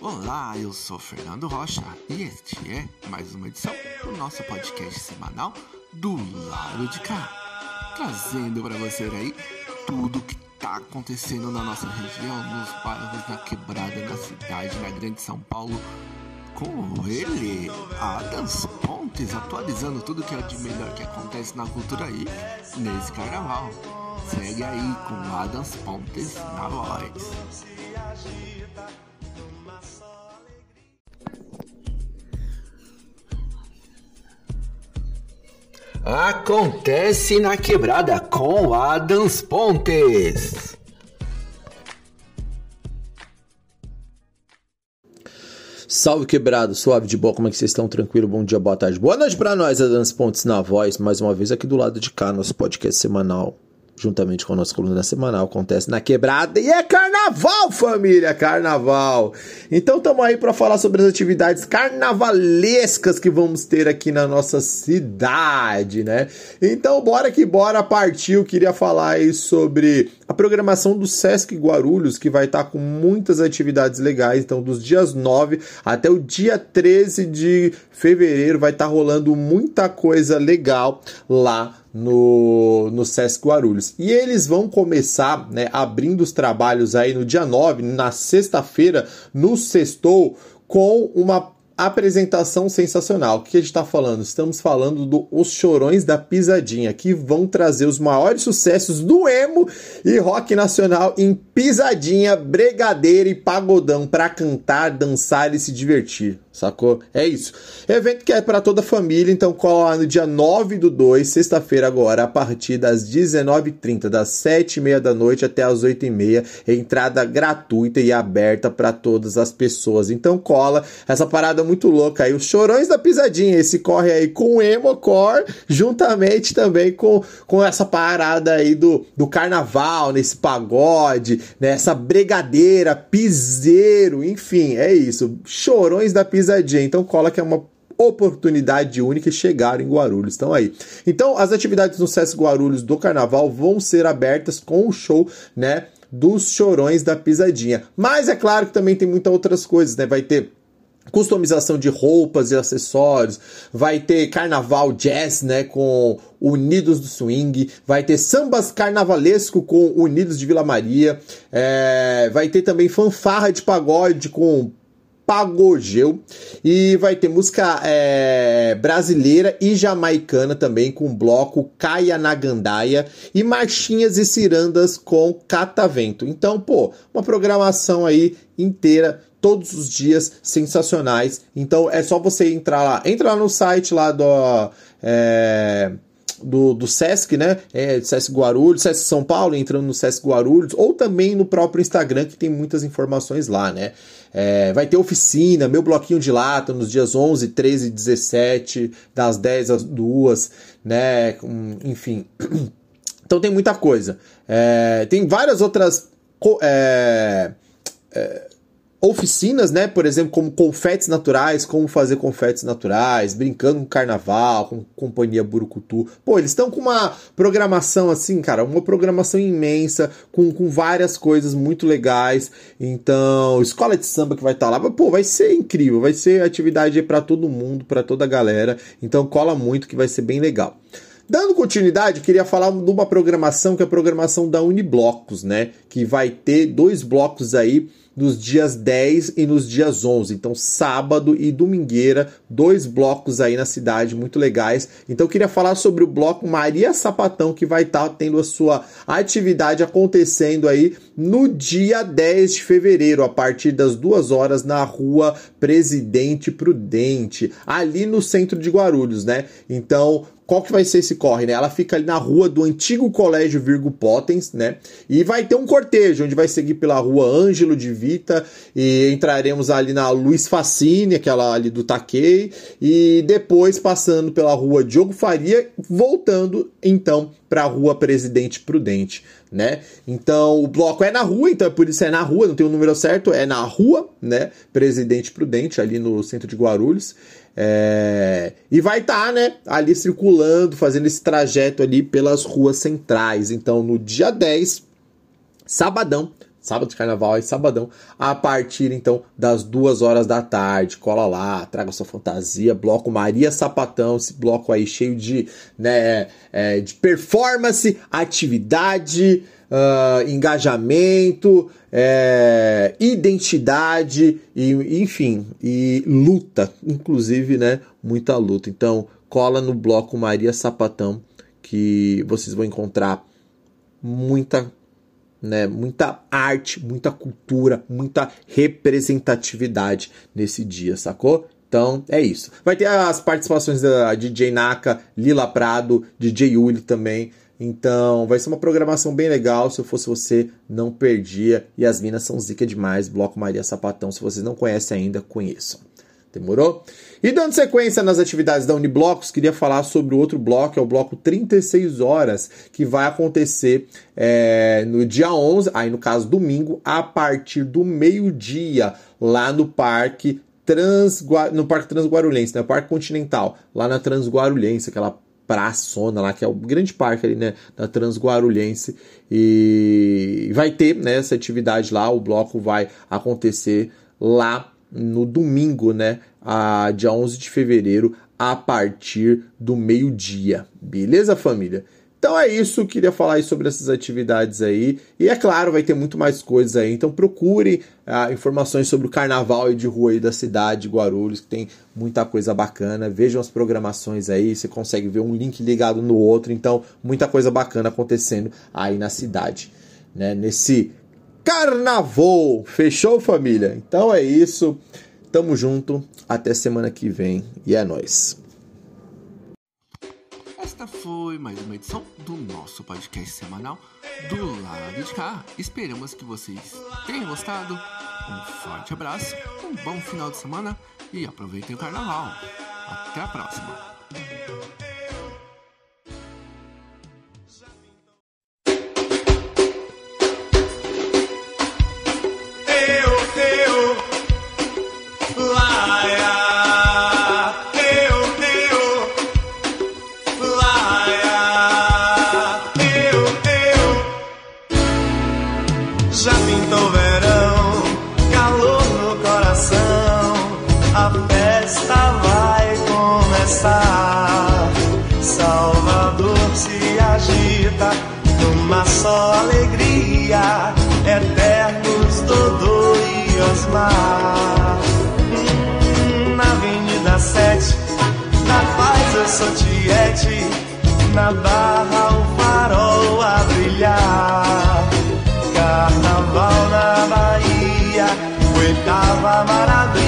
Olá, eu sou Fernando Rocha e este é mais uma edição do nosso podcast semanal do lado de cá, trazendo para você aí tudo que tá acontecendo na nossa região, nos bairros, na quebrada, na cidade, na grande São Paulo, com ele, Adams Pontes, atualizando tudo que é de melhor que acontece na cultura aí nesse carnaval. Segue aí com Adams Pontes na voz. Acontece na quebrada com Adams Pontes. Salve quebrado, suave de boa, como é que vocês estão? Tranquilo? Bom dia, boa tarde, boa noite pra nós, Adams Pontes na voz, mais uma vez aqui do lado de cá, nosso podcast semanal juntamente com a nossa coluna semanal, acontece na quebrada e é carnaval, família, carnaval. Então estamos aí para falar sobre as atividades carnavalescas que vamos ter aqui na nossa cidade, né? Então bora que bora partiu, queria falar aí sobre a programação do Sesc Guarulhos, que vai estar com muitas atividades legais, então dos dias 9 até o dia 13 de fevereiro vai estar rolando muita coisa legal lá no, no Sesc Guarulhos. E eles vão começar né, abrindo os trabalhos aí no dia 9, na sexta-feira, no Sextou, com uma apresentação sensacional. O que a gente está falando? Estamos falando do Chorões da Pisadinha, que vão trazer os maiores sucessos do emo e rock nacional em pisadinha, bregadeira e pagodão para cantar, dançar e se divertir sacou? É isso. Evento que é para toda a família, então cola lá no dia 9 do 2, sexta-feira agora, a partir das 19h30, das 7h30 da noite até as 8h30, entrada gratuita e aberta para todas as pessoas. Então cola essa parada muito louca aí, os chorões da pisadinha, esse corre aí com o Emocore, juntamente também com, com essa parada aí do, do carnaval, nesse pagode, nessa bregadeira, piseiro, enfim, é isso. Chorões da pisadinha pisadinha. Então cola que é uma oportunidade única e chegar em Guarulhos. Estão aí. Então, as atividades no SESC Guarulhos do Carnaval vão ser abertas com o show, né? Dos chorões da pisadinha. Mas é claro que também tem muitas outras coisas, né? Vai ter customização de roupas e acessórios, vai ter carnaval jazz, né, com Unidos do Swing, vai ter sambas carnavalesco com Unidos de Vila Maria, é, vai ter também fanfarra de pagode com Pagogeu. E vai ter música é, brasileira e jamaicana também, com bloco Caia na Gandaia. E marchinhas e cirandas com Catavento. Então, pô, uma programação aí inteira todos os dias sensacionais. Então é só você entrar lá, entra lá no site lá do é, do, do Sesc, né? É, Sesc Guarulhos, Sesc São Paulo, entrando no Sesc Guarulhos, ou também no próprio Instagram, que tem muitas informações lá, né? É, vai ter oficina, meu bloquinho de lata nos dias 11, 13 e 17, das 10 às 2, né? Enfim. Então tem muita coisa. É, tem várias outras. É, é oficinas, né? Por exemplo, como confetes naturais, como fazer confetes naturais, brincando com carnaval, com companhia Burucutu. Pô, eles estão com uma programação assim, cara, uma programação imensa, com, com várias coisas muito legais. Então, escola de samba que vai estar tá lá, pô, vai ser incrível, vai ser atividade para todo mundo, para toda a galera. Então, cola muito que vai ser bem legal. Dando continuidade, queria falar de uma programação que é a programação da Uniblocos, né? Que vai ter dois blocos aí nos dias 10 e nos dias 11. Então, sábado e domingueira, dois blocos aí na cidade muito legais. Então, eu queria falar sobre o bloco Maria Sapatão, que vai estar tá tendo a sua atividade acontecendo aí no dia 10 de fevereiro, a partir das duas horas, na rua Presidente Prudente, ali no centro de Guarulhos, né? Então, qual que vai ser esse corre, né? Ela fica ali na rua do antigo Colégio Virgo Potens, né? E vai ter um cortejo, onde vai seguir pela rua Ângelo de E entraremos ali na Luiz Facine, aquela ali do Taquei, e depois passando pela rua Diogo Faria, voltando então para a rua Presidente Prudente, né? Então o bloco é na rua, então é por isso é na rua, não tem o número certo, é na rua, né? Presidente Prudente, ali no centro de Guarulhos. É... E vai estar, tá, né, ali circulando, fazendo esse trajeto ali pelas ruas centrais. Então, no dia 10, sabadão, sábado de carnaval aí, sabadão, a partir então das duas horas da tarde. Cola lá, traga sua fantasia, bloco Maria Sapatão, esse bloco aí cheio de, né, é, de performance, atividade, uh, engajamento, é, identidade, e, enfim, e luta, inclusive, né, muita luta. Então, cola no bloco Maria Sapatão que vocês vão encontrar muita né, muita arte, muita cultura, muita representatividade nesse dia, sacou? Então é isso. Vai ter as participações da DJ Naka, Lila Prado, DJ Uli também. Então vai ser uma programação bem legal. Se eu fosse você, não perdia. E as minas são zica demais. Bloco Maria Sapatão. Se vocês não conhecem ainda, conheçam. Demorou? E dando sequência nas atividades da Uniblocos, queria falar sobre o outro bloco, é o bloco 36 horas, que vai acontecer é, no dia 11, aí no caso domingo, a partir do meio-dia, lá no Parque Trans, no Parque Transguarulhense, né? Parque Continental, lá na Transguarulhense, aquela praçona lá, que é o grande parque ali, né, da Transguarulhense, e vai ter, né, essa atividade lá, o bloco vai acontecer lá no domingo, né, a, dia 11 de fevereiro, a partir do meio-dia. Beleza, família? Então é isso, queria falar aí sobre essas atividades aí. E é claro, vai ter muito mais coisas aí. Então procure ah, informações sobre o carnaval de rua aí da cidade de Guarulhos, que tem muita coisa bacana. Vejam as programações aí, você consegue ver um link ligado no outro. Então, muita coisa bacana acontecendo aí na cidade, né? Nesse carnaval. Fechou, família? Então é isso. Tamo junto. Até semana que vem. E é nóis. Esta foi mais uma edição do nosso podcast semanal do lado de cá. Esperamos que vocês tenham gostado. Um forte abraço, um bom final de semana e aproveitem o carnaval. Até a próxima. Mar. Hum, na Avenida 7, na paz eu sou tiete, na barra o farol a brilhar. Carnaval na Bahia, oitava maravilha,